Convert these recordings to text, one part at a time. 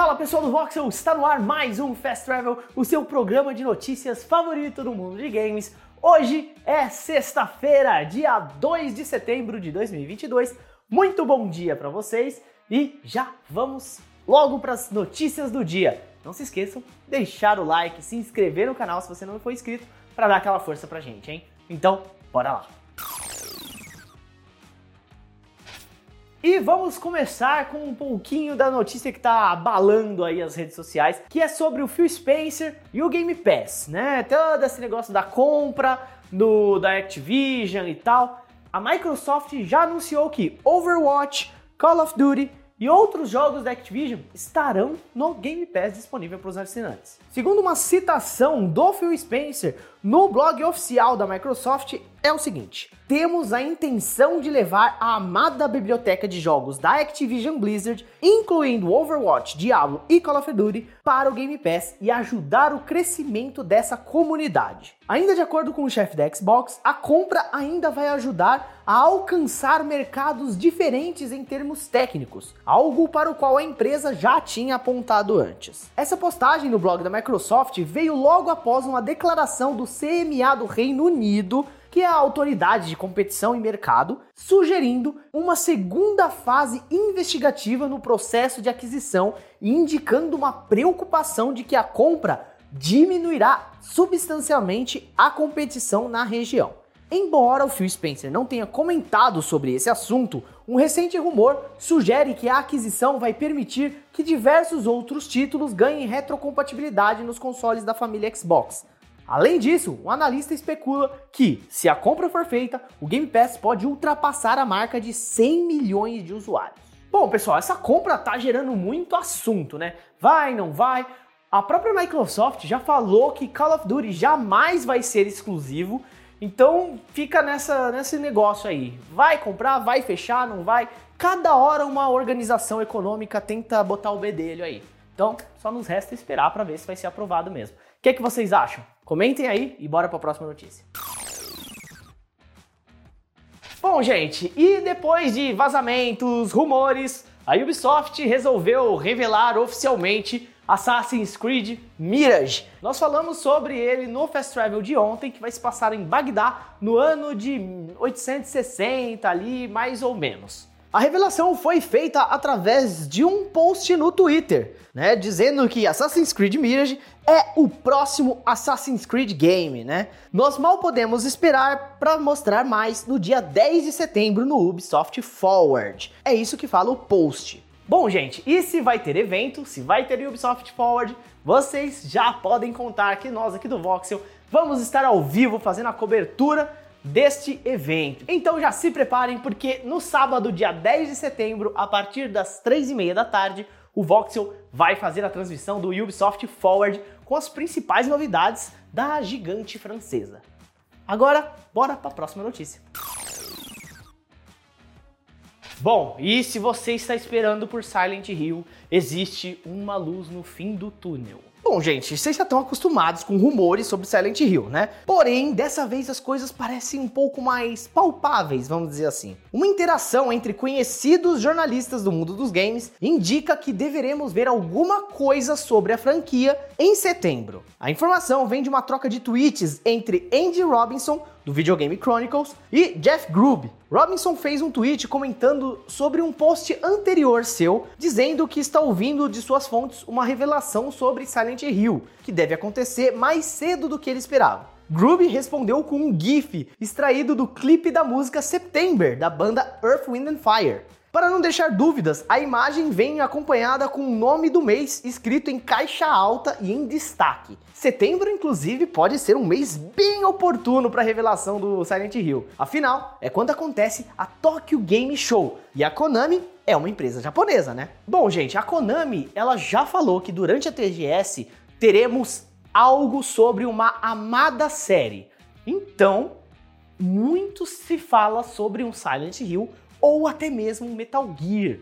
Fala pessoal do Voxel, está no ar mais um Fast Travel, o seu programa de notícias favorito do mundo de games. Hoje é sexta-feira, dia 2 de setembro de 2022. Muito bom dia para vocês e já vamos logo para as notícias do dia. Não se esqueçam, deixar o like, se inscrever no canal se você não for inscrito para dar aquela força pra gente, hein? Então, bora lá. E vamos começar com um pouquinho da notícia que está abalando aí as redes sociais, que é sobre o Phil Spencer e o Game Pass, né? Todo esse negócio da compra do da Activision e tal. A Microsoft já anunciou que Overwatch, Call of Duty e outros jogos da Activision estarão no Game Pass disponível para os assinantes. Segundo uma citação do Phil Spencer no blog oficial da Microsoft, é o seguinte: temos a intenção de levar a amada biblioteca de jogos da Activision Blizzard, incluindo Overwatch, Diablo e Call of Duty, para o Game Pass e ajudar o crescimento dessa comunidade. Ainda de acordo com o chefe da Xbox, a compra ainda vai ajudar a alcançar mercados diferentes em termos técnicos, algo para o qual a empresa já tinha apontado antes. Essa postagem no blog da Microsoft veio logo após uma declaração do CMA do Reino Unido que é a autoridade de competição e mercado, sugerindo uma segunda fase investigativa no processo de aquisição e indicando uma preocupação de que a compra diminuirá substancialmente a competição na região. Embora o Phil Spencer não tenha comentado sobre esse assunto, um recente rumor sugere que a aquisição vai permitir que diversos outros títulos ganhem retrocompatibilidade nos consoles da família Xbox, Além disso, um analista especula que, se a compra for feita, o Game Pass pode ultrapassar a marca de 100 milhões de usuários. Bom, pessoal, essa compra tá gerando muito assunto, né? Vai, não vai? A própria Microsoft já falou que Call of Duty jamais vai ser exclusivo, então fica nessa, nesse negócio aí. Vai comprar, vai fechar, não vai? Cada hora uma organização econômica tenta botar o bedelho aí. Então, só nos resta esperar para ver se vai ser aprovado mesmo. O que, é que vocês acham? Comentem aí e bora para a próxima notícia. Bom, gente, e depois de vazamentos, rumores, a Ubisoft resolveu revelar oficialmente Assassin's Creed Mirage. Nós falamos sobre ele no Fast Travel de ontem, que vai se passar em Bagdá no ano de 860 ali, mais ou menos. A revelação foi feita através de um post no Twitter, né, dizendo que Assassin's Creed Mirage é o próximo Assassin's Creed game, né? Nós mal podemos esperar para mostrar mais no dia 10 de setembro no Ubisoft Forward. É isso que fala o post. Bom, gente, e se vai ter evento, se vai ter Ubisoft Forward, vocês já podem contar que nós aqui do Voxel vamos estar ao vivo fazendo a cobertura deste evento. Então já se preparem porque no sábado, dia 10 de setembro, a partir das 3h30 da tarde, o Voxel vai fazer a transmissão do Ubisoft Forward com as principais novidades da gigante francesa. Agora, bora para a próxima notícia. Bom, e se você está esperando por Silent Hill, existe uma luz no fim do túnel. Bom, gente, vocês já estão acostumados com rumores sobre Silent Hill, né? Porém, dessa vez as coisas parecem um pouco mais palpáveis, vamos dizer assim. Uma interação entre conhecidos jornalistas do mundo dos games indica que deveremos ver alguma coisa sobre a franquia em setembro. A informação vem de uma troca de tweets entre Andy Robinson, do Videogame Chronicles, e Jeff Grubb. Robinson fez um tweet comentando sobre um post anterior seu, dizendo que está ouvindo de suas fontes uma revelação sobre Silent Hill, que deve acontecer mais cedo do que ele esperava. Grubb respondeu com um GIF extraído do clipe da música September, da banda Earth, Wind and Fire. Para não deixar dúvidas, a imagem vem acompanhada com o nome do mês escrito em caixa alta e em destaque. Setembro, inclusive, pode ser um mês bem oportuno para a revelação do Silent Hill. Afinal, é quando acontece a Tokyo Game Show e a Konami é uma empresa japonesa, né? Bom, gente, a Konami ela já falou que durante a TGS teremos algo sobre uma amada série. Então, muito se fala sobre um Silent Hill ou até mesmo Metal Gear.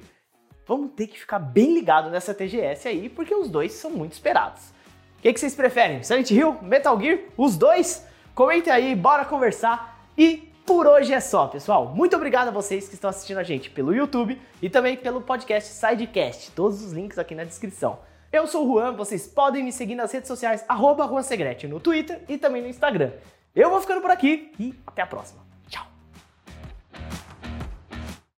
Vamos ter que ficar bem ligado nessa TGS aí, porque os dois são muito esperados. O que, que vocês preferem? Silent Hill, Metal Gear, os dois? Comente aí, bora conversar e por hoje é só, pessoal. Muito obrigado a vocês que estão assistindo a gente pelo YouTube e também pelo podcast Sidecast. Todos os links aqui na descrição. Eu sou o Juan, vocês podem me seguir nas redes sociais, arroba Juan Segrete, no Twitter e também no Instagram. Eu vou ficando por aqui e até a próxima.